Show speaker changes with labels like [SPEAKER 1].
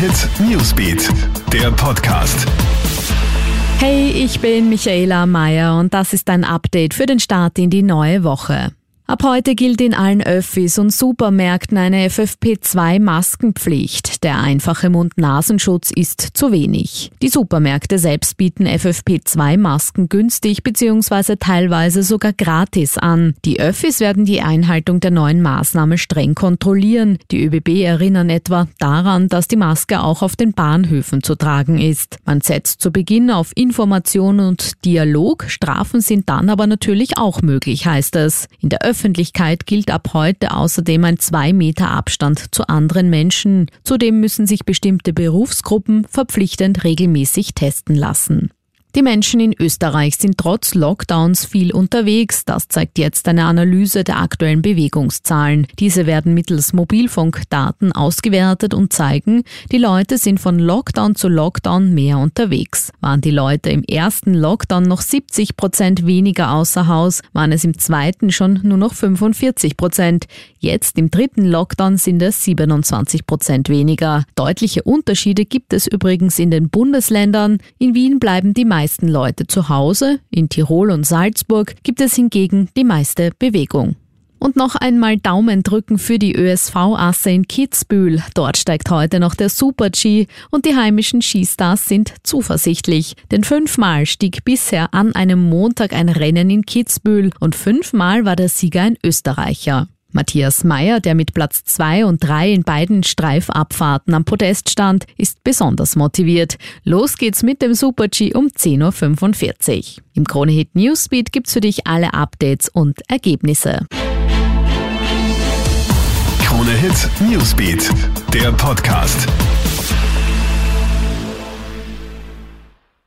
[SPEAKER 1] Hit Newsbeat, der Podcast.
[SPEAKER 2] Hey, ich bin Michaela Mayer und das ist ein Update für den Start in die neue Woche. Ab heute gilt in allen Öffis und Supermärkten eine FFP2-Maskenpflicht. Der einfache Mund-Nasenschutz ist zu wenig. Die Supermärkte selbst bieten FFP2-Masken günstig bzw. teilweise sogar gratis an. Die Öffis werden die Einhaltung der neuen Maßnahme streng kontrollieren. Die ÖBB erinnern etwa daran, dass die Maske auch auf den Bahnhöfen zu tragen ist. Man setzt zu Beginn auf Information und Dialog. Strafen sind dann aber natürlich auch möglich, heißt es. In der Öffentlichkeit gilt ab heute außerdem ein zwei Meter Abstand zu anderen Menschen. Zudem müssen sich bestimmte Berufsgruppen verpflichtend regelmäßig testen lassen. Die Menschen in Österreich sind trotz Lockdowns viel unterwegs. Das zeigt jetzt eine Analyse der aktuellen Bewegungszahlen. Diese werden mittels Mobilfunkdaten ausgewertet und zeigen, die Leute sind von Lockdown zu Lockdown mehr unterwegs. Waren die Leute im ersten Lockdown noch 70 Prozent weniger außer Haus, waren es im zweiten schon nur noch 45 Prozent. Jetzt im dritten Lockdown sind es 27 Prozent weniger. Deutliche Unterschiede gibt es übrigens in den Bundesländern. In Wien bleiben die meisten Leute zu Hause, in Tirol und Salzburg gibt es hingegen die meiste Bewegung. Und noch einmal Daumen drücken für die ÖSV-Asse in Kitzbühel. Dort steigt heute noch der Super-G und die heimischen Skistars sind zuversichtlich. Denn fünfmal stieg bisher an einem Montag ein Rennen in Kitzbühel und fünfmal war der Sieger ein Österreicher. Matthias Meyer, der mit Platz 2 und 3 in beiden Streifabfahrten am Podest stand, ist besonders motiviert. Los geht's mit dem Super-G um 10.45 Uhr. Im Kronehit Newsbeat gibt's für dich alle Updates und Ergebnisse.
[SPEAKER 1] Kronehit Newsbeat, der Podcast.